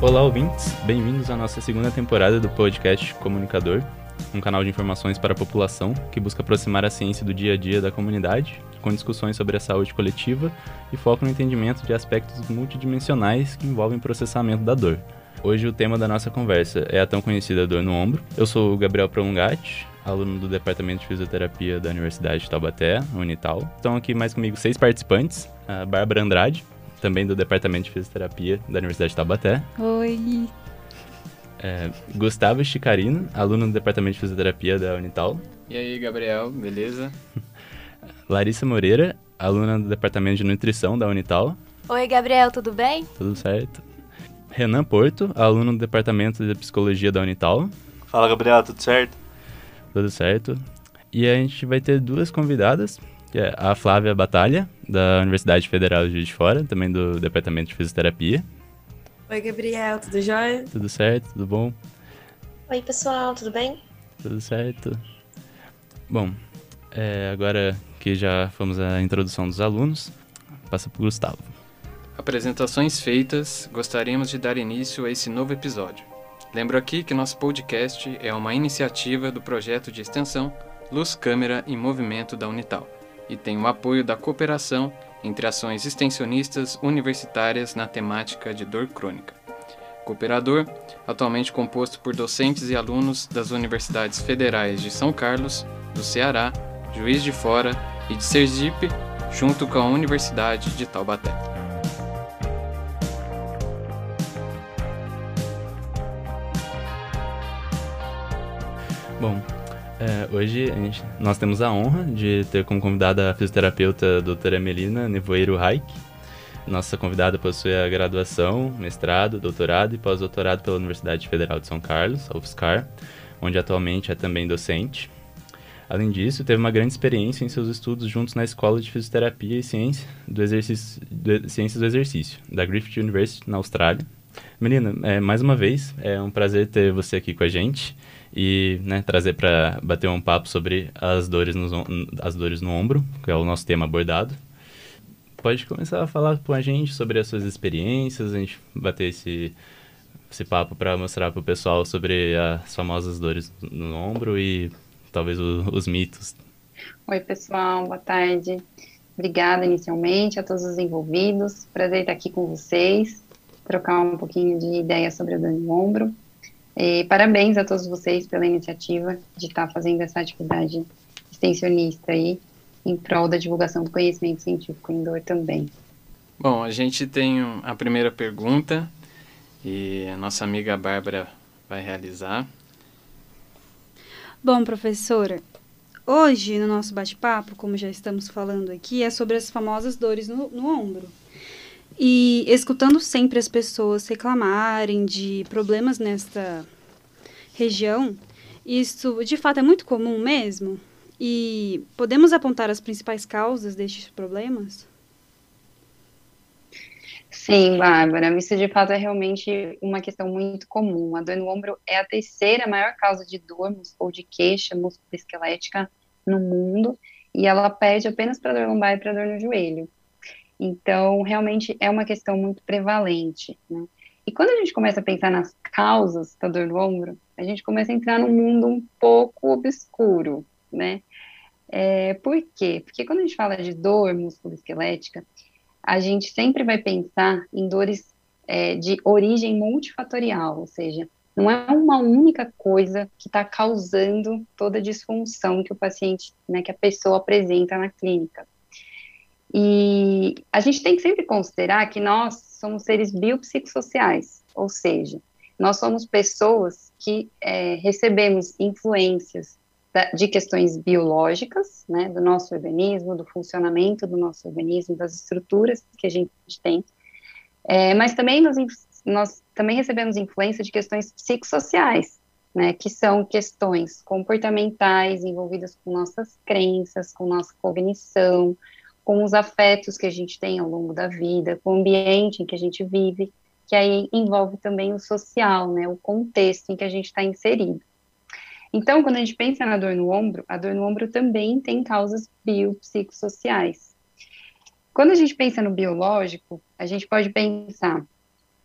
Olá, ouvintes. Bem-vindos à nossa segunda temporada do podcast Comunicador, um canal de informações para a população que busca aproximar a ciência do dia a dia da comunidade, com discussões sobre a saúde coletiva e foco no entendimento de aspectos multidimensionais que envolvem processamento da dor. Hoje o tema da nossa conversa é a tão conhecida dor no ombro. Eu sou o Gabriel Prolongati, aluno do Departamento de Fisioterapia da Universidade de Taubaté, Unital. Estão aqui mais comigo seis participantes, a Bárbara Andrade, também do Departamento de Fisioterapia da Universidade de Taubaté. Oi. É, Gustavo Chicarino, aluno do Departamento de Fisioterapia da Unital. E aí, Gabriel, beleza? Larissa Moreira, aluna do Departamento de Nutrição da Unital. Oi, Gabriel, tudo bem? Tudo certo. Renan Porto, aluno do Departamento de Psicologia da Unital. Fala, Gabriel, tudo certo? Tudo certo. E a gente vai ter duas convidadas, que é a Flávia Batalha, da Universidade Federal de Juiz de Fora, também do Departamento de Fisioterapia. Oi, Gabriel, tudo jóia? Tudo certo, tudo bom? Oi, pessoal, tudo bem? Tudo certo. Bom, é, agora que já fomos à introdução dos alunos, passa para o Gustavo. Apresentações feitas, gostaríamos de dar início a esse novo episódio. Lembro aqui que nosso podcast é uma iniciativa do projeto de extensão Luz Câmera em Movimento da Unital e tem o apoio da cooperação entre ações extensionistas universitárias na temática de dor crônica. Cooperador, atualmente composto por docentes e alunos das universidades federais de São Carlos, do Ceará, Juiz de Fora e de Sergipe, junto com a Universidade de Taubaté. Bom, é, hoje gente, nós temos a honra de ter como convidada a fisioterapeuta doutora Melina Nevoeiro Raik. Nossa convidada possui a graduação, mestrado, doutorado e pós-doutorado pela Universidade Federal de São Carlos, a UFSCar, onde atualmente é também docente. Além disso, teve uma grande experiência em seus estudos juntos na Escola de Fisioterapia e do Exercício, do, Ciências do Exercício, da Griffith University, na Austrália. Menina, é, mais uma vez, é um prazer ter você aqui com a gente e né, trazer para bater um papo sobre as dores, nos, as dores no ombro, que é o nosso tema abordado. Pode começar a falar com a gente sobre as suas experiências, a gente bater esse, esse papo para mostrar para o pessoal sobre as famosas dores no ombro e talvez o, os mitos. Oi, pessoal, boa tarde. Obrigada inicialmente a todos os envolvidos. Prazer estar aqui com vocês, trocar um pouquinho de ideia sobre a dor no ombro. E parabéns a todos vocês pela iniciativa de estar fazendo essa atividade extensionista aí, em prol da divulgação do conhecimento científico em dor também. Bom, a gente tem a primeira pergunta e a nossa amiga Bárbara vai realizar. Bom, professora, hoje no nosso bate-papo, como já estamos falando aqui, é sobre as famosas dores no, no ombro. E escutando sempre as pessoas reclamarem de problemas nesta região, isso de fato é muito comum mesmo? E podemos apontar as principais causas destes problemas? Sim, Bárbara, isso de fato é realmente uma questão muito comum. A dor no ombro é a terceira maior causa de dor ou de queixa musculoesquelética no mundo, e ela pede apenas para dor lombar e para dor no joelho. Então, realmente é uma questão muito prevalente, né? E quando a gente começa a pensar nas causas da dor no ombro, a gente começa a entrar num mundo um pouco obscuro, né? É, por quê? Porque quando a gente fala de dor musculoesquelética, a gente sempre vai pensar em dores é, de origem multifatorial, ou seja, não é uma única coisa que está causando toda a disfunção que o paciente, né, que a pessoa apresenta na clínica. E a gente tem que sempre considerar que nós somos seres biopsicossociais, ou seja, nós somos pessoas que é, recebemos influências de questões biológicas, né, do nosso organismo, do funcionamento do nosso organismo, das estruturas que a gente tem, é, mas também nós, nós também recebemos influência de questões psicossociais, né, que são questões comportamentais envolvidas com nossas crenças, com nossa cognição, com os afetos que a gente tem ao longo da vida, com o ambiente em que a gente vive, que aí envolve também o social, né, o contexto em que a gente está inserido. Então, quando a gente pensa na dor no ombro, a dor no ombro também tem causas biopsicossociais. Quando a gente pensa no biológico, a gente pode pensar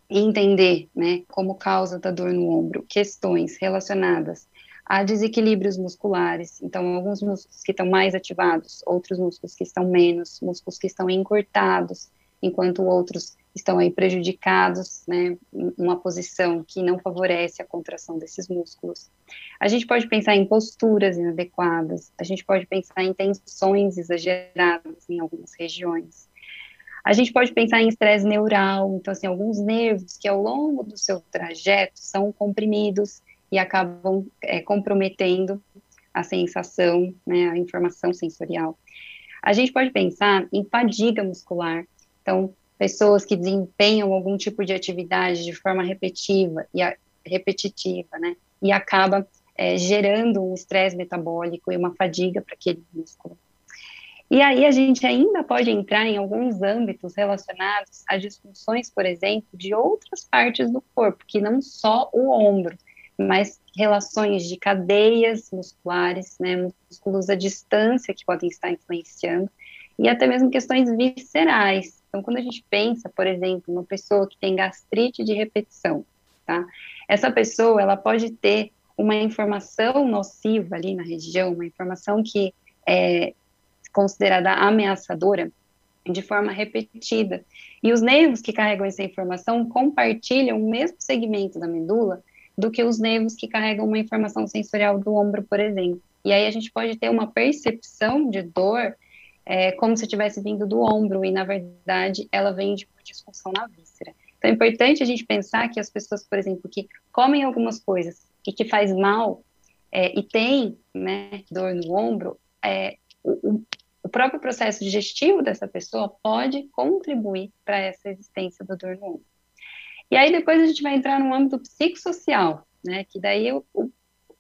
entender, né, como causa da dor no ombro, questões relacionadas a desequilíbrios musculares, então alguns músculos que estão mais ativados, outros músculos que estão menos, músculos que estão encurtados, enquanto outros estão aí prejudicados, né, uma posição que não favorece a contração desses músculos. A gente pode pensar em posturas inadequadas, a gente pode pensar em tensões exageradas em algumas regiões. A gente pode pensar em estresse neural, então assim, alguns nervos que ao longo do seu trajeto são comprimidos e acabam é, comprometendo a sensação, né, a informação sensorial. A gente pode pensar em fadiga muscular, então, pessoas que desempenham algum tipo de atividade de forma repetitiva e a, repetitiva, né, e acaba é, gerando um estresse metabólico e uma fadiga para aquele músculo. E aí a gente ainda pode entrar em alguns âmbitos relacionados a disfunções, por exemplo, de outras partes do corpo, que não só o ombro, mas relações de cadeias musculares, né, músculos à distância que podem estar influenciando, e até mesmo questões viscerais. Então, quando a gente pensa, por exemplo, uma pessoa que tem gastrite de repetição, tá? Essa pessoa, ela pode ter uma informação nociva ali na região, uma informação que é considerada ameaçadora de forma repetida. E os nervos que carregam essa informação compartilham o mesmo segmento da medula do que os nervos que carregam uma informação sensorial do ombro, por exemplo. E aí a gente pode ter uma percepção de dor é, como se tivesse vindo do ombro, e na verdade ela vem de disfunção na víscera. Então é importante a gente pensar que as pessoas, por exemplo, que comem algumas coisas e que faz mal é, e tem né, dor no ombro, é, o, o, próprio processo digestivo dessa pessoa pode contribuir para essa existência da dor no ombro. E aí depois a gente vai entrar no âmbito psicossocial, né? Que daí o, o,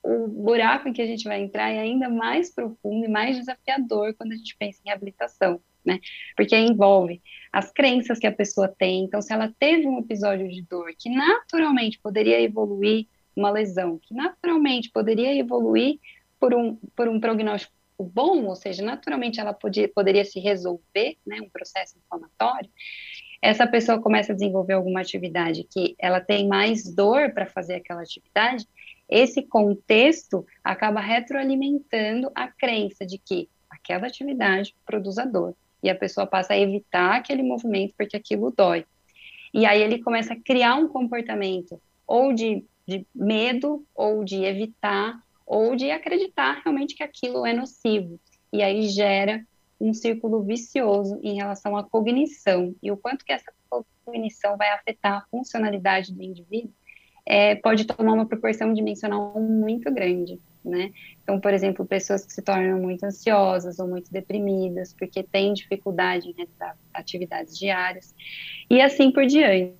o buraco em que a gente vai entrar é ainda mais profundo e mais desafiador quando a gente pensa em reabilitação, né? Porque envolve as crenças que a pessoa tem. Então, se ela teve um episódio de dor que naturalmente poderia evoluir uma lesão, que naturalmente poderia evoluir por um, por um prognóstico bom, ou seja, naturalmente ela podia, poderia se resolver, né, um processo inflamatório, essa pessoa começa a desenvolver alguma atividade que ela tem mais dor para fazer aquela atividade, esse contexto acaba retroalimentando a crença de que aquela atividade produz a dor. E a pessoa passa a evitar aquele movimento porque aquilo dói. E aí ele começa a criar um comportamento ou de, de medo, ou de evitar, ou de acreditar realmente que aquilo é nocivo. E aí gera um círculo vicioso em relação à cognição e o quanto que essa cognição vai afetar a funcionalidade do indivíduo é, pode tomar uma proporção dimensional muito grande, né? Então, por exemplo, pessoas que se tornam muito ansiosas ou muito deprimidas porque têm dificuldade em realizar atividades diárias e assim por diante,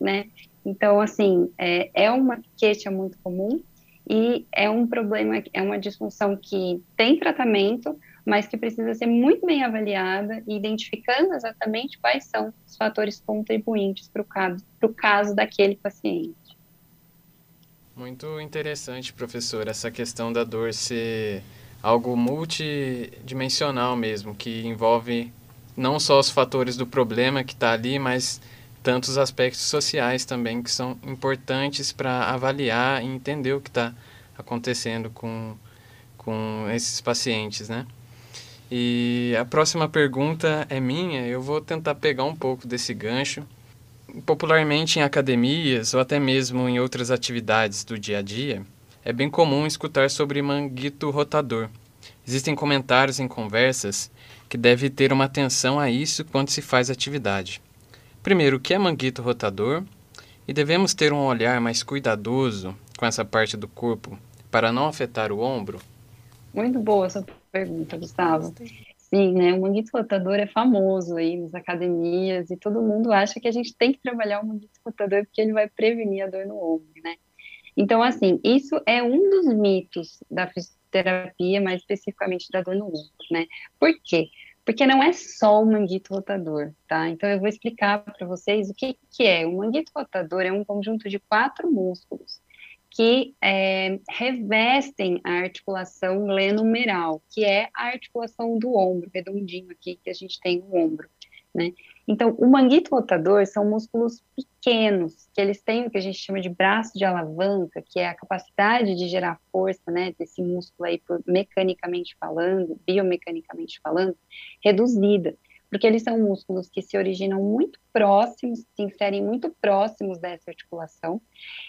né? Então, assim, é, é uma queixa muito comum e é um problema, é uma disfunção que tem tratamento, mas que precisa ser muito bem avaliada e identificando exatamente quais são os fatores contribuintes para o caso, caso daquele paciente. Muito interessante, professor, essa questão da dor ser algo multidimensional mesmo, que envolve não só os fatores do problema que está ali, mas tantos aspectos sociais também que são importantes para avaliar e entender o que está acontecendo com, com esses pacientes, né? E a próxima pergunta é minha, eu vou tentar pegar um pouco desse gancho. Popularmente em academias ou até mesmo em outras atividades do dia a dia, é bem comum escutar sobre manguito rotador. Existem comentários em conversas que deve ter uma atenção a isso quando se faz atividade. Primeiro, o que é manguito rotador? E devemos ter um olhar mais cuidadoso com essa parte do corpo para não afetar o ombro? Muito boa essa pergunta, Gustavo. Sim, né? O manguito rotador é famoso aí nas academias e todo mundo acha que a gente tem que trabalhar o manguito rotador porque ele vai prevenir a dor no ombro, né? Então, assim, isso é um dos mitos da fisioterapia, mais especificamente da dor no ombro, né? Por quê? Porque não é só o manguito rotador, tá? Então, eu vou explicar para vocês o que, que é. O manguito rotador é um conjunto de quatro músculos que é, revestem a articulação glenomeral, que é a articulação do ombro, redondinho aqui que a gente tem no ombro, né? Então, o manguito rotador são músculos pequenos, que eles têm o que a gente chama de braço de alavanca, que é a capacidade de gerar força, né, desse músculo aí, por, mecanicamente falando, biomecanicamente falando, reduzida, porque eles são músculos que se originam muito próximos, se inserem muito próximos dessa articulação,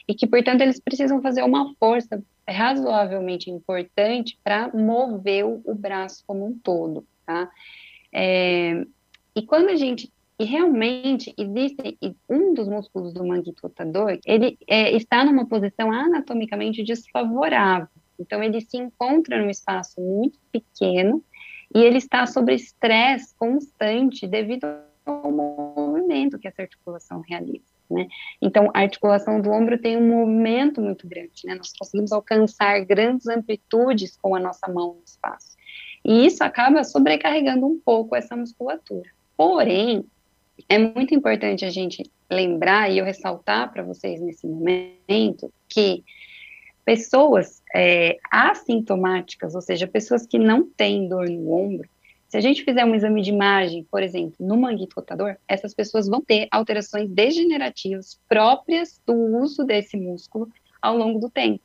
e que, portanto, eles precisam fazer uma força razoavelmente importante para mover o, braço como um todo, tá? É, e quando a gente e realmente existe um dos músculos do manguito rotador, ele é, está numa posição anatomicamente desfavorável. Então ele se encontra num espaço muito pequeno e ele está sob estresse constante devido ao movimento que essa articulação realiza. Né? Então, a articulação do ombro tem um movimento muito grande, né? Nós conseguimos alcançar grandes amplitudes com a nossa mão no espaço. E isso acaba sobrecarregando um pouco essa musculatura. Porém, é muito importante a gente lembrar e eu ressaltar para vocês nesse momento que pessoas é, assintomáticas, ou seja, pessoas que não têm dor no ombro, se a gente fizer um exame de imagem, por exemplo, no manguito rotador, essas pessoas vão ter alterações degenerativas próprias do uso desse músculo ao longo do tempo.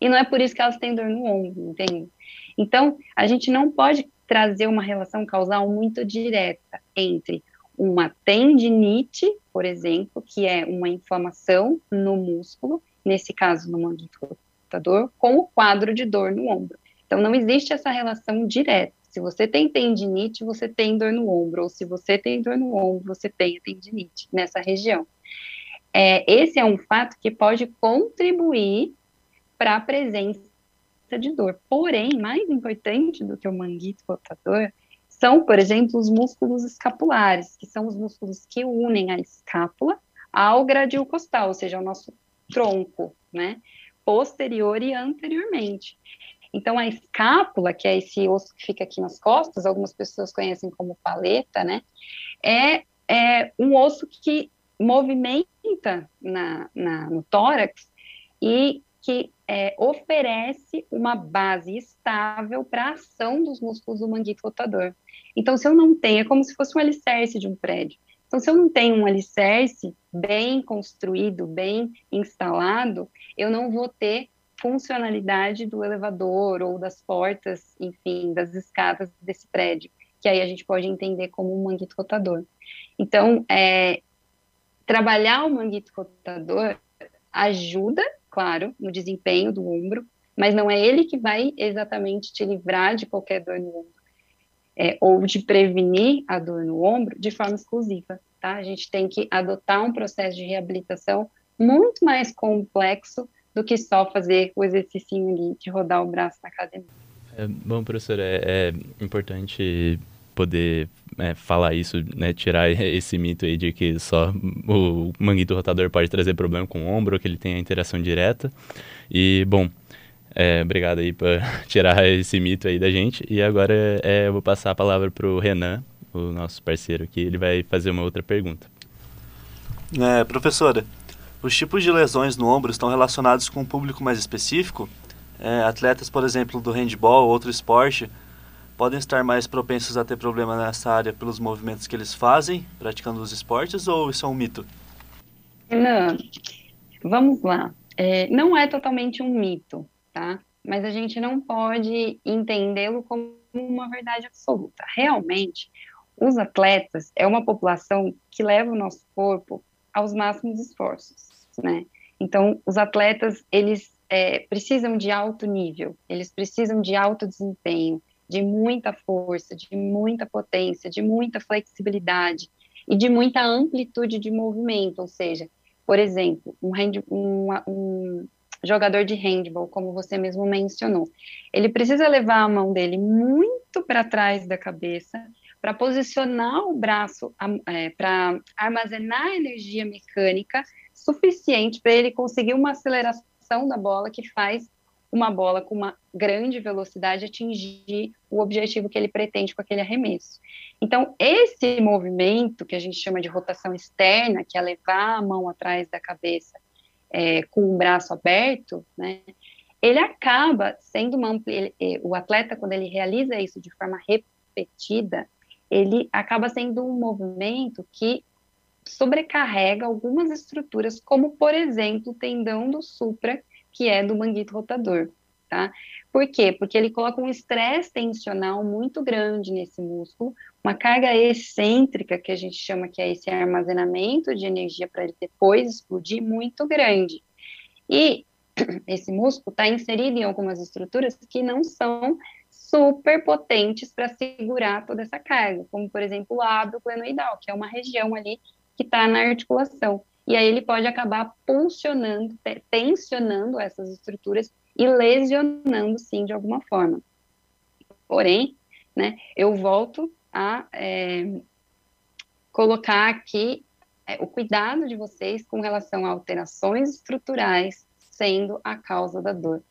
E não é por isso que elas têm dor no ombro, entende? Então, a gente não pode trazer uma relação causal muito direta entre uma tendinite, por exemplo, que é uma inflamação no músculo, nesse caso no manguito rotador, com o quadro de dor no ombro. Então, não existe essa relação direta. Se você tem tendinite, você tem dor no ombro, ou se você tem dor no ombro, você tem tendinite nessa região. É, esse é um fato que pode contribuir para a presença de dor. Porém, mais importante do que o manguito rotador são, por exemplo, os músculos escapulares, que são os músculos que unem a escápula ao gradil costal, ou seja, ao nosso tronco, né, posterior e anteriormente. Então, a escápula, que é esse osso que fica aqui nas costas, algumas pessoas conhecem como paleta, né, é, é um osso que movimenta na, na, no tórax e que é, oferece uma base estável para a ação dos músculos do manguito rotador. Então, se eu não tenho, é como se fosse um alicerce de um prédio. Então, se eu não tenho um alicerce bem construído, bem instalado, eu não vou ter funcionalidade do elevador ou das portas, enfim, das escadas desse prédio, que aí a gente pode entender como um manguito rotador. Então, é, trabalhar o manguito rotador ajuda, claro, no desempenho do ombro, mas não é ele que vai exatamente te livrar de qualquer dor no ombro é, ou de prevenir a dor no ombro de forma exclusiva, tá? A gente tem que adotar um processo de reabilitação muito mais complexo do que só fazer o exercício de rodar o braço na academia. É, bom, professor, é, é importante poder é, falar isso, né, tirar esse mito aí de que só o manguito rotador pode trazer problema com o ombro, que ele tem a interação direta. E, bom, é, obrigado aí por tirar esse mito aí da gente. E agora é, eu vou passar a palavra para o Renan, o nosso parceiro aqui. Ele vai fazer uma outra pergunta. É, professora, os tipos de lesões no ombro estão relacionados com um público mais específico? É, atletas, por exemplo, do handball ou outro esporte, podem estar mais propensos a ter problema nessa área pelos movimentos que eles fazem, praticando os esportes, ou isso é um mito? Renan, vamos lá. É, não é totalmente um mito tá? Mas a gente não pode entendê-lo como uma verdade absoluta. Realmente, os atletas é uma população que leva o nosso corpo aos máximos esforços, né? Então, os atletas, eles é, precisam de alto nível, eles precisam de alto desempenho, de muita força, de muita potência, de muita flexibilidade e de muita amplitude de movimento, ou seja, por exemplo, um, um, um jogador de handball, como você mesmo mencionou. Ele precisa levar a mão dele muito para trás da cabeça para posicionar o braço, é, para armazenar energia mecânica suficiente para ele conseguir uma aceleração da bola que faz uma bola com uma grande velocidade atingir o objetivo que ele pretende com aquele arremesso. Então, esse movimento que a gente chama de rotação externa, que é levar a mão atrás da cabeça é, com o braço aberto, né, ele acaba sendo uma ele, o atleta quando ele realiza isso de forma repetida, ele acaba sendo um movimento que sobrecarrega algumas estruturas, como, por exemplo, o tendão do supra, que é do manguito rotador, tá? Por quê? Porque ele coloca um estresse tensional muito grande nesse músculo, uma carga excêntrica, que a gente chama que é esse armazenamento de energia para ele depois explodir, muito grande. E esse músculo está inserido em algumas estruturas que não são super potentes para segurar toda essa carga, como, por exemplo, o lábio glenoidal, que é uma região ali que está na articulação. E aí ele pode acabar pulsionando, tensionando essas estruturas e lesionando, sim, de alguma forma. Porém, né, eu volto a é, colocar aqui é, o cuidado de vocês com relação a alterações estruturais sendo a causa da dor.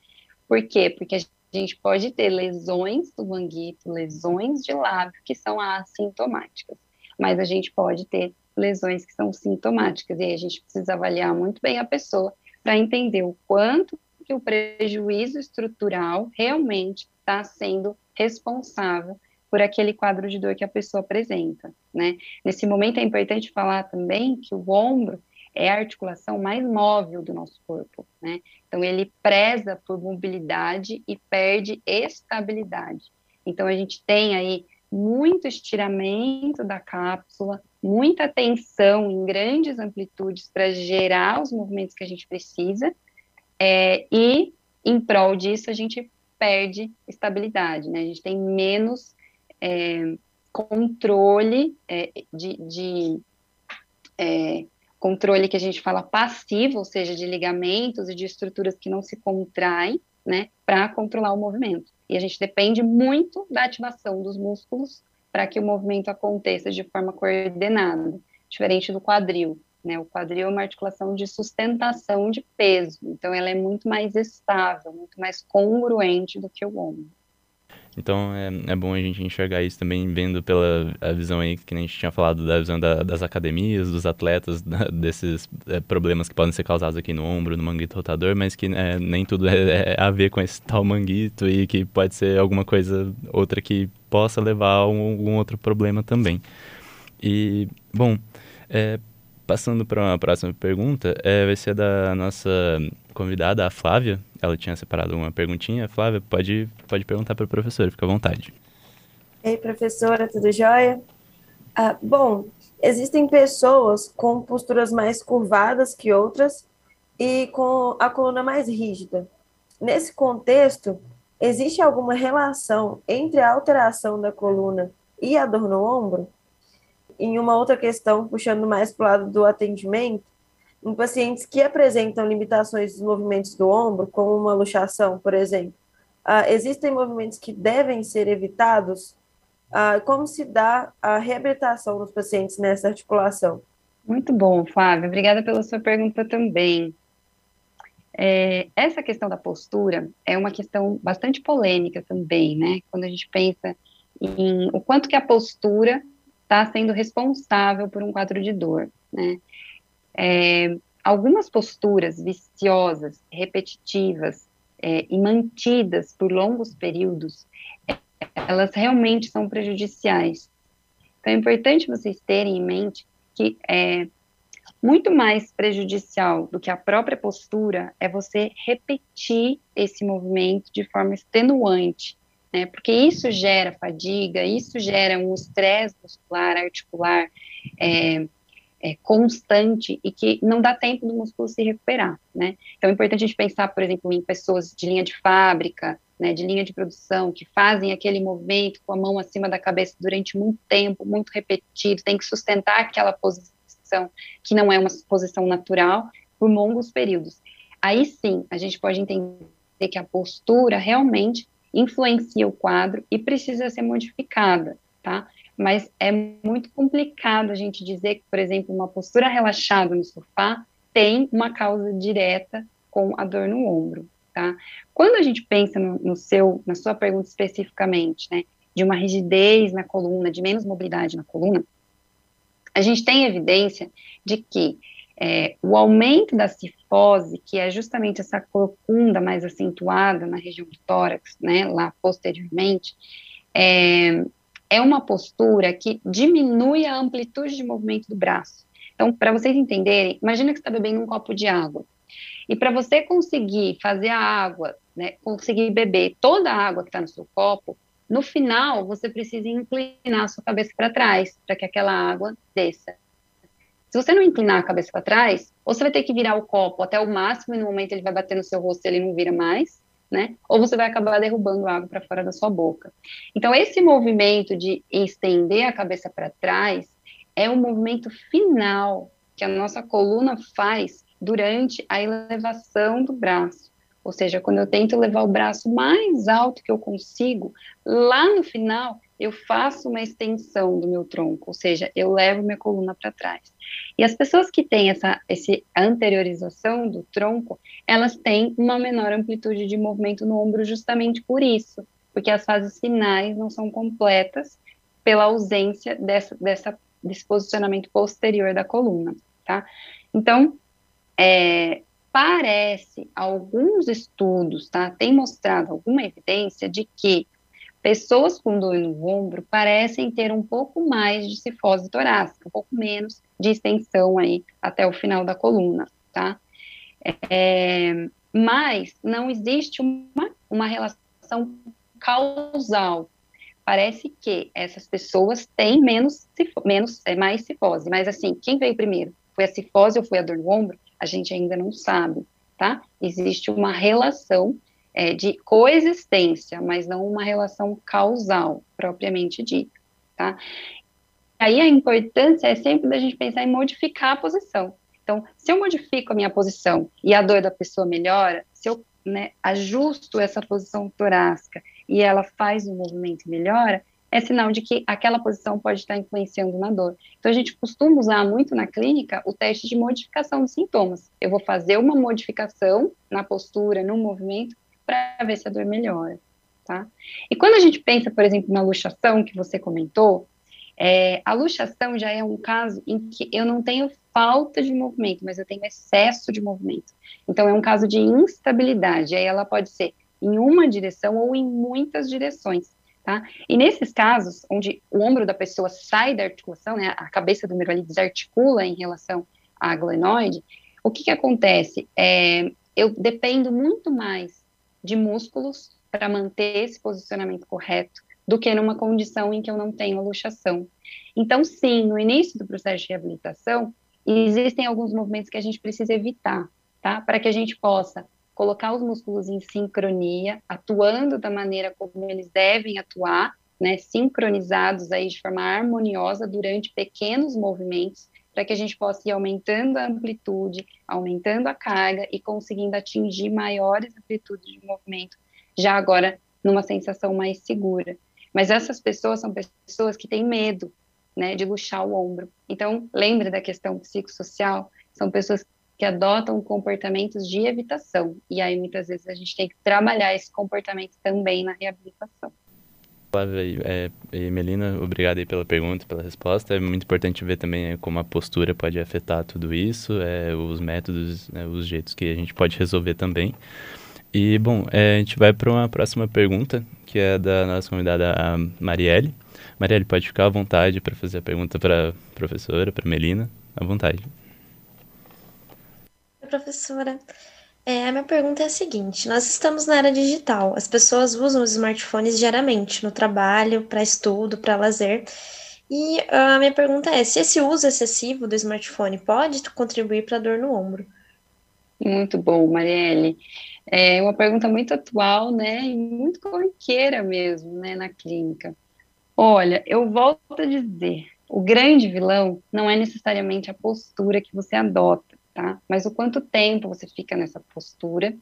Por quê? Porque a gente pode ter lesões do manguito, lesões de lábio que são assintomáticas, mas a gente pode ter lesões que são sintomáticas, e aí a gente precisa avaliar muito bem a pessoa para entender o quanto que o prejuízo estrutural realmente está sendo responsável por aquele quadro de dor que a pessoa apresenta, né? Nesse momento é importante falar também que o ombro é a articulação mais móvel do nosso corpo, né? Então ele preza por mobilidade e perde estabilidade. Então a gente tem aí muito estiramento da cápsula, muita tensão em grandes amplitudes para gerar os movimentos que a gente precisa, é, e em prol disso a gente perde estabilidade, né? A gente tem menos é, controle é, de, de é, controle que a gente fala passivo, ou seja, de ligamentos e de estruturas que não se contraem, né, para controlar o movimento. E a gente depende muito da ativação dos músculos para que o movimento aconteça de forma coordenada, diferente do quadril. Né? O quadril é uma articulação de sustentação de peso, então ela é muito mais estável, muito mais congruente do que o ombro. Então é, é bom a gente enxergar isso também, vendo pela a visão aí que a gente tinha falado da visão da, das academias, dos atletas, da, desses é, problemas que podem ser causados aqui no ombro, no manguito rotador, mas que é, nem tudo é, é, a ver com esse tal manguito e que pode ser alguma coisa outra que possa levar a um, algum outro problema também. E, bom, é, passando para uma próxima pergunta, é, vai ser da nossa convidada, a Flávia. Ela tinha separado uma perguntinha. Flávia, pode, pode perguntar para a professora, fica à vontade. Ei, professora, tudo jóia? Ah, bom, existem pessoas com posturas mais curvadas que outras e com a coluna mais rígida. Nesse contexto, existe alguma relação entre a alteração da coluna e a dor no ombro? Em uma outra questão, puxando mais para o lado do atendimento, em pacientes que apresentam limitações dos movimentos do ombro, como uma luxação, por exemplo, uh, existem movimentos que devem ser evitados? Uh, como se dá a reabilitação dos pacientes nessa articulação? Muito bom, Flávia. Obrigada pela sua pergunta também. É, essa questão da postura é uma questão bastante polêmica também, né? Quando a gente pensa em o quanto que a postura está sendo responsável por um quadro de dor, né? É, algumas posturas viciosas, repetitivas é, e mantidas por longos períodos, elas realmente são prejudiciais. Então é importante vocês terem em mente que é muito mais prejudicial do que a própria postura é você repetir esse movimento de forma extenuante, né? Porque isso gera fadiga, isso gera um estresse muscular, articular, é, é, constante e que não dá tempo do músculo se recuperar, né? Então é importante a gente pensar, por exemplo, em pessoas de linha de fábrica, né, de linha de produção, que fazem aquele movimento com a mão acima da cabeça durante muito tempo, muito repetido, tem que sustentar aquela posição que não é uma posição natural por longos períodos. Aí sim, a gente pode entender que a postura realmente influencia o quadro e precisa ser modificada, tá? mas é muito complicado a gente dizer que, por exemplo, uma postura relaxada no sofá tem uma causa direta com a dor no ombro, tá? Quando a gente pensa no, no seu, na sua pergunta especificamente, né, de uma rigidez na coluna, de menos mobilidade na coluna, a gente tem evidência de que é, o aumento da cifose, que é justamente essa corcunda mais acentuada na região do tórax, né, lá posteriormente, é, é uma postura que diminui a amplitude de movimento do braço. Então, para vocês entenderem, imagina que você está bebendo um copo de água. E para você conseguir fazer a água, né, conseguir beber toda a água que está no seu copo, no final você precisa inclinar a sua cabeça para trás, para que aquela água desça. Se você não inclinar a cabeça para trás, ou você vai ter que virar o copo até o máximo e no momento ele vai bater no seu rosto e ele não vira mais, né? Ou você vai acabar derrubando água para fora da sua boca. Então, esse movimento de estender a cabeça para trás é o movimento final que a nossa coluna faz durante a elevação do braço. Ou seja, quando eu tento levar o braço mais alto que eu consigo, lá no final eu faço uma extensão do meu tronco, ou seja, eu levo minha coluna para trás. E as pessoas que têm essa, essa anteriorização do tronco, elas têm uma menor amplitude de movimento no ombro justamente por isso, porque as fases finais não são completas pela ausência dessa, dessa, desse posicionamento posterior da coluna, tá? Então, é, parece, alguns estudos, tá, tem mostrado alguma evidência de que pessoas com dor no ombro parecem ter um pouco mais de cifose torácica, um pouco menos de extensão aí até o final da coluna, tá? É, mas não existe uma, uma relação causal. Parece que essas pessoas têm menos, menos é, mais cifose, mas assim, quem veio primeiro? Foi a cifose ou foi a dor no ombro? A gente ainda não sabe, tá? Existe uma relação é, de coexistência, mas não uma relação causal, propriamente dita, tá? Aí a importância é sempre da gente pensar em modificar a posição. Então, se eu modifico a minha posição e a dor da pessoa melhora, se eu né, ajusto essa posição torácica e ela faz um movimento e melhora, é sinal de que aquela posição pode estar influenciando na dor. Então, a gente costuma usar muito na clínica o teste de modificação dos sintomas. Eu vou fazer uma modificação na postura, no movimento, para ver se a dor melhora, tá? E quando a gente pensa, por exemplo, na luxação que você comentou, é, a luxação já é um caso em que eu não tenho falta de movimento, mas eu tenho excesso de movimento. Então, é um caso de instabilidade. Aí ela pode ser em uma direção ou em muitas direções. Tá? E nesses casos, onde o ombro da pessoa sai da articulação, né, a cabeça do número ali desarticula em relação à glenoide, o que, que acontece? É, eu dependo muito mais de músculos para manter esse posicionamento correto do que numa condição em que eu não tenho luxação. Então, sim, no início do processo de reabilitação, existem alguns movimentos que a gente precisa evitar, tá? Para que a gente possa colocar os músculos em sincronia, atuando da maneira como eles devem atuar, né, sincronizados aí de forma harmoniosa durante pequenos movimentos, para que a gente possa ir aumentando a amplitude, aumentando a carga e conseguindo atingir maiores amplitudes de movimento, já agora numa sensação mais segura. Mas essas pessoas são pessoas que têm medo, né, de luxar o ombro. Então, lembre da questão psicossocial, são pessoas que adotam comportamentos de evitação. E aí, muitas vezes, a gente tem que trabalhar esse comportamento também na reabilitação. Flávia é, e Melina, obrigado aí pela pergunta, pela resposta. É muito importante ver também é, como a postura pode afetar tudo isso, é, os métodos, né, os jeitos que a gente pode resolver também. E, bom, é, a gente vai para uma próxima pergunta, que é da nossa convidada Marielle. Marielle, pode ficar à vontade para fazer a pergunta para a professora, para Melina, à vontade. Professora. É, a minha pergunta é a seguinte: nós estamos na era digital, as pessoas usam os smartphones diariamente, no trabalho, para estudo, para lazer. E a minha pergunta é: se esse uso excessivo do smartphone pode contribuir para a dor no ombro? Muito bom, Marielle. É uma pergunta muito atual, né, e muito corriqueira mesmo, né, na clínica. Olha, eu volto a dizer, o grande vilão não é necessariamente a postura que você adota, tá? Mas o quanto tempo você fica nessa postura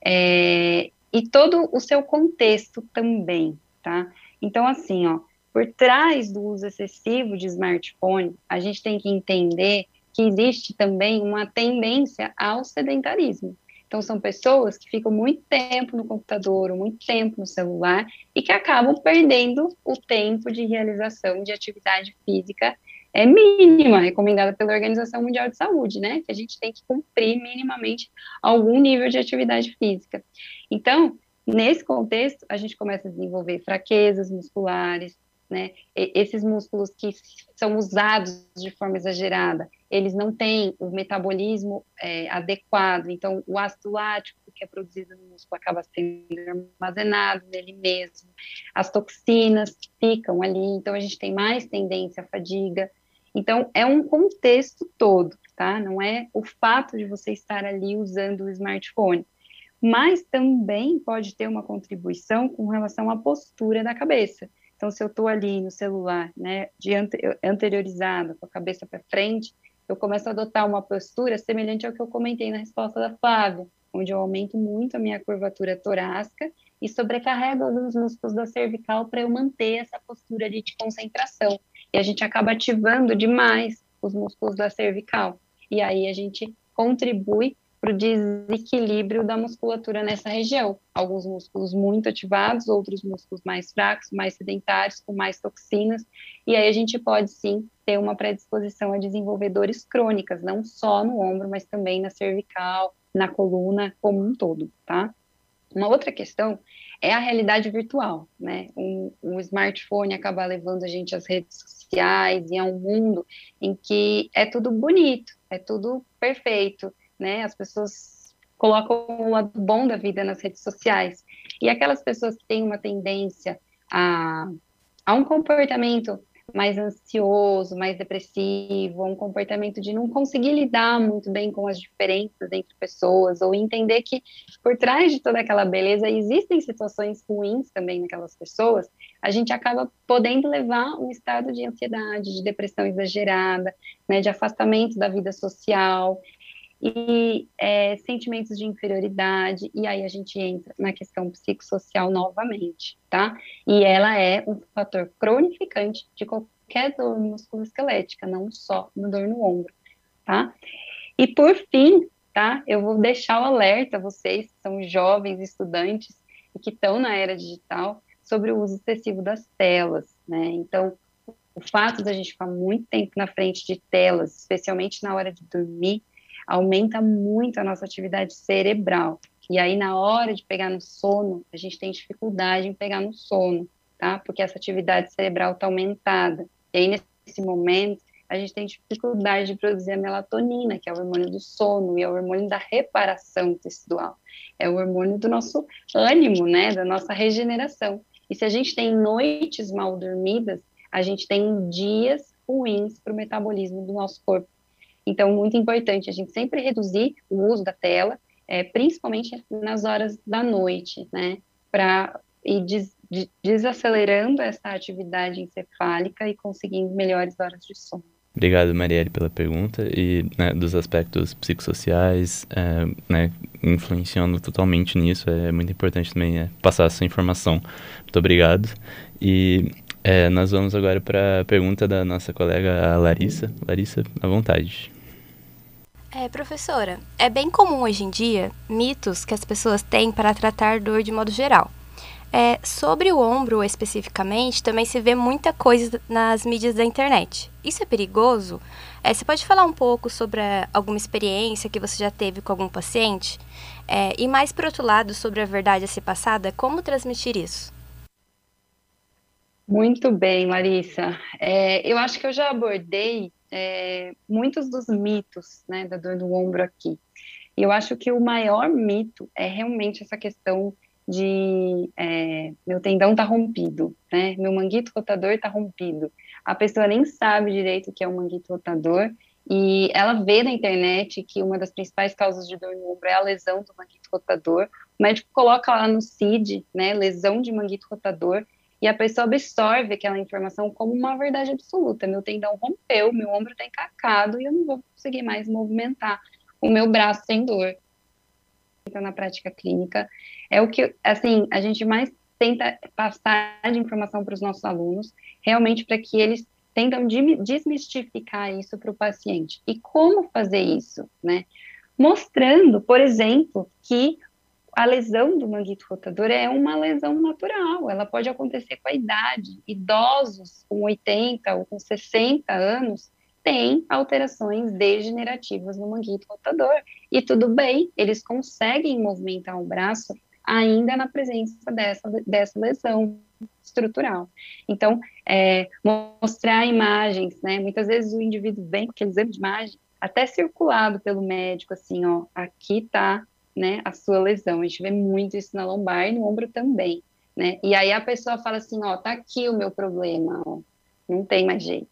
é, e todo o seu contexto também, tá? Então, assim, ó, por trás do uso excessivo de smartphone, a gente tem que entender que existe também uma tendência ao sedentarismo. Então, são pessoas que ficam muito tempo no computador, muito tempo no celular, e que acabam perdendo o tempo de realização de atividade física é mínima, recomendada pela Organização Mundial de Saúde, né? Que a gente tem que cumprir minimamente algum nível de atividade física. Então, nesse contexto, a gente começa a desenvolver fraquezas musculares, né? esses músculos que são usados de forma exagerada, eles não têm o metabolismo é, adequado, então o ácido lático que é produzido no músculo acaba sendo armazenado nele mesmo, as toxinas ficam ali, então a gente tem mais tendência à fadiga, então é um contexto todo, tá? Não é o fato de você estar ali usando o smartphone, mas também pode ter uma contribuição com relação à postura da cabeça. Então, se eu estou ali no celular, né, de anteriorizada, com a cabeça para frente, eu começo a adotar uma postura semelhante ao que eu comentei na resposta da Flávia, onde eu aumento muito a minha curvatura torácica e sobrecarrego alguns músculos da cervical para eu manter essa postura de concentração. E a gente acaba ativando demais os músculos da cervical. E aí a gente contribui para o desequilíbrio da musculatura nessa região. Alguns músculos muito ativados, outros músculos mais fracos, mais sedentários, com mais toxinas, e aí a gente pode sim ter uma predisposição a desenvolver dores crônicas, não só no ombro, mas também na cervical, na coluna como um todo, tá? Uma outra questão é a realidade virtual, né? Um, um smartphone acaba levando a gente às redes sociais e a um mundo em que é tudo bonito, é tudo perfeito, né? As pessoas colocam o lado bom da vida nas redes sociais. E aquelas pessoas que têm uma tendência a, a um comportamento mais ansioso, mais depressivo, um comportamento de não conseguir lidar muito bem com as diferenças entre pessoas, ou entender que por trás de toda aquela beleza existem situações ruins também naquelas pessoas, a gente acaba podendo levar um estado de ansiedade, de depressão exagerada, né, de afastamento da vida social, e é, sentimentos de inferioridade, e aí a gente entra na questão psicossocial novamente, tá? E ela é um fator cronificante de qualquer dor musculoesquelética, não só no dor no ombro, tá? E por fim, tá? Eu vou deixar o alerta a vocês que são jovens estudantes e que estão na era digital sobre o uso excessivo das telas, né? Então, o fato da gente ficar muito tempo na frente de telas, especialmente na hora de dormir, aumenta muito a nossa atividade cerebral. E aí, na hora de pegar no sono, a gente tem dificuldade em pegar no sono, tá? Porque essa atividade cerebral está aumentada. E aí, nesse momento, a gente tem dificuldade de produzir a melatonina, que é o hormônio do sono e é o hormônio da reparação tecidual. É o hormônio do nosso ânimo, né? Da nossa regeneração. E se a gente tem noites mal dormidas, a gente tem dias ruins para o metabolismo do nosso corpo. Então, muito importante a gente sempre reduzir o uso da tela, é, principalmente nas horas da noite, né? Para ir des, desacelerando essa atividade encefálica e conseguindo melhores horas de sono. Obrigado, Marielle, pela pergunta e né, dos aspectos psicossociais, é, né, influenciando totalmente nisso. É muito importante também é, passar essa informação. Muito obrigado. E é, nós vamos agora para a pergunta da nossa colega Larissa. Larissa, à vontade. É, professora, é bem comum hoje em dia mitos que as pessoas têm para tratar dor de modo geral. É, sobre o ombro especificamente, também se vê muita coisa nas mídias da internet. Isso é perigoso? É, você pode falar um pouco sobre a, alguma experiência que você já teve com algum paciente? É, e mais por outro lado, sobre a verdade a ser passada, como transmitir isso? Muito bem, Larissa. É, eu acho que eu já abordei é, muitos dos mitos né, da dor do ombro aqui. E eu acho que o maior mito é realmente essa questão de é, meu tendão tá rompido, né? Meu manguito rotador tá rompido. A pessoa nem sabe direito o que é um manguito rotador e ela vê na internet que uma das principais causas de dor no ombro é a lesão do manguito rotador. O médico coloca lá no CID, né, lesão de manguito rotador, e a pessoa absorve aquela informação como uma verdade absoluta. Meu tendão rompeu, meu ombro está encacado e eu não vou conseguir mais movimentar o meu braço sem dor. Então, na prática clínica, é o que, assim, a gente mais tenta passar de informação para os nossos alunos, realmente para que eles tentam desmistificar isso para o paciente. E como fazer isso, né? Mostrando, por exemplo, que a lesão do manguito rotador é uma lesão natural, ela pode acontecer com a idade. Idosos com 80 ou com 60 anos têm alterações degenerativas no manguito rotador. E tudo bem, eles conseguem movimentar o braço ainda na presença dessa, dessa lesão. estrutural. Então, é, mostrar imagens, né? Muitas vezes o indivíduo vem com aquele exame de imagem até circulado pelo médico, assim, ó, aqui tá, né, a sua lesão. A gente vê muito isso na lombar e no ombro também, né? E aí a pessoa fala assim, ó, tá aqui o meu problema, ó, não tem mais jeito.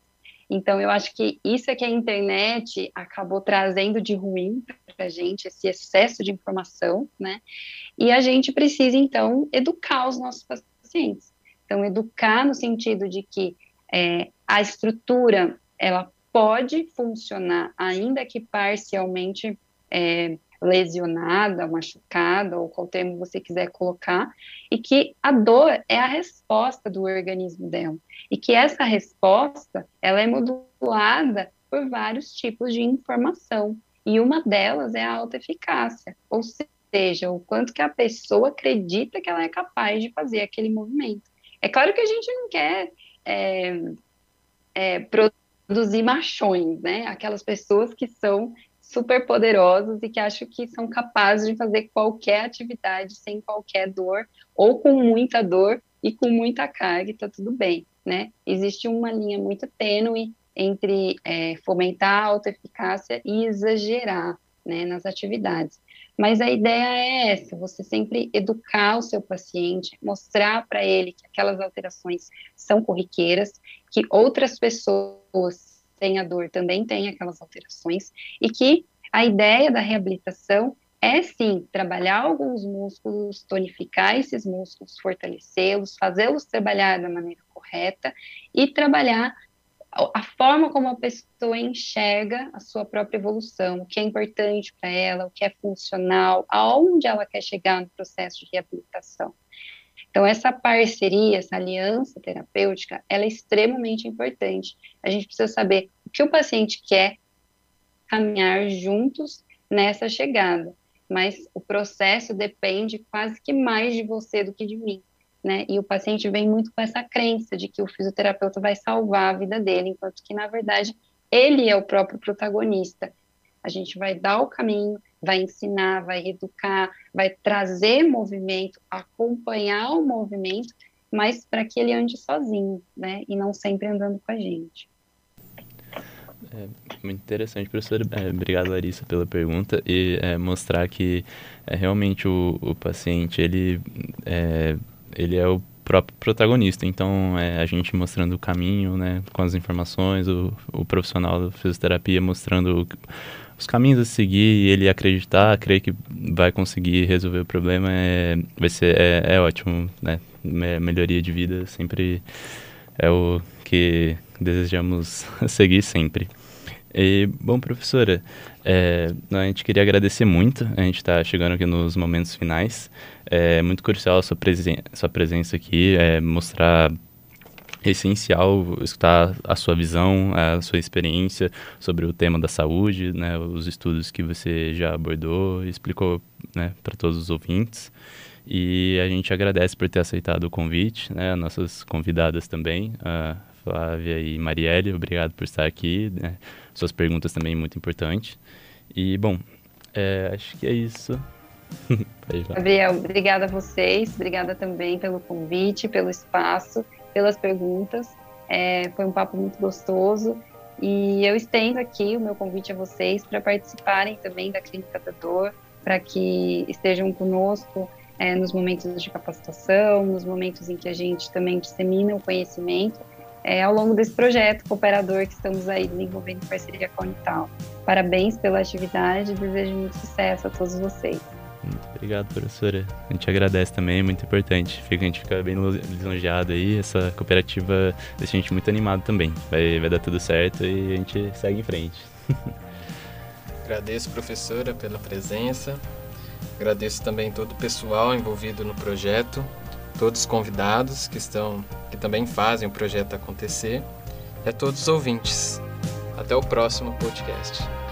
Então, eu acho que isso é que a internet acabou trazendo de ruim para a gente, esse excesso de informação, né? E a gente precisa, então, educar os nossos pacientes. Então, educar no sentido de que é, a estrutura, ela pode funcionar, ainda que parcialmente é, lesionada, machucada, ou qual termo você quiser colocar, e que a dor é a resposta do organismo dela, e que essa resposta, ela é modulada por vários tipos de informação, e uma delas é a alta eficácia, ou seja, o quanto que a pessoa acredita que ela é capaz de fazer aquele movimento. É claro que a gente não quer é, é, produzir machões, né? Aquelas pessoas que são super poderosos e que acham que são capazes de fazer qualquer atividade sem qualquer dor ou com muita dor e com muita carga e tá tudo bem, né? Existe uma linha muito tênue entre é, fomentar a autoeficácia e exagerar né, nas atividades. Mas a ideia é essa: você sempre educar o seu paciente, mostrar para ele que aquelas alterações são corriqueiras, que outras pessoas tem a dor também tem aquelas alterações, e que a ideia da reabilitação é sim trabalhar alguns músculos, tonificar esses músculos, fortalecê-los, fazê-los trabalhar da maneira correta e trabalhar a forma como a pessoa enxerga a sua própria evolução, o que é importante para ela, o que é funcional, aonde ela quer chegar no processo de reabilitação. Então, essa parceria, essa aliança terapêutica, ela é extremamente importante. A gente precisa saber o que o paciente quer caminhar juntos nessa chegada, mas o processo depende quase que mais de você do que de mim. Né? E o paciente vem muito com essa crença de que o fisioterapeuta vai salvar a vida dele, enquanto que, na verdade, ele é o próprio protagonista. A gente vai dar o caminho, vai ensinar, vai educar, vai trazer movimento, acompanhar o movimento, mas para que ele ande sozinho, né? E não sempre andando com a gente. É muito interessante, professor. É, obrigado, Larissa, pela pergunta e é, mostrar que é, realmente o, o paciente ele é, ele é o próprio protagonista. Então, é, a gente mostrando o caminho, né, com as informações, o, o profissional da fisioterapia mostrando os caminhos a seguir e ele acreditar, crer que vai conseguir resolver o problema é, vai ser, é, é ótimo, né? Melhoria de vida sempre é o que desejamos seguir sempre. E, bom, professora, é, a gente queria agradecer muito, a gente está chegando aqui nos momentos finais. É muito crucial a sua, presen sua presença aqui, é, mostrar é essencial escutar a sua visão, a sua experiência sobre o tema da saúde, né, os estudos que você já abordou explicou né, para todos os ouvintes. E a gente agradece por ter aceitado o convite, né, nossas convidadas também, a Flávia e Marielle, obrigado por estar aqui, né, suas perguntas também muito importantes. E, bom, é, acho que é isso. Gabriel, obrigada a vocês, obrigada também pelo convite, pelo espaço pelas perguntas. É, foi um papo muito gostoso. E eu estendo aqui o meu convite a vocês para participarem também da Clínica da Dor, para que estejam conosco é, nos momentos de capacitação, nos momentos em que a gente também dissemina o conhecimento é, ao longo desse projeto cooperador que estamos aí desenvolvendo em parceria com a Unital. Parabéns pela atividade e desejo muito sucesso a todos vocês. Obrigado, professora. A gente agradece também, é muito importante. Fica, a gente fica bem lisonjeado aí. Essa cooperativa deixa a gente muito animado também. Vai, vai dar tudo certo e a gente segue em frente. Agradeço, professora, pela presença. Agradeço também todo o pessoal envolvido no projeto, todos os convidados que estão, que também fazem o projeto acontecer, e a todos os ouvintes. Até o próximo podcast.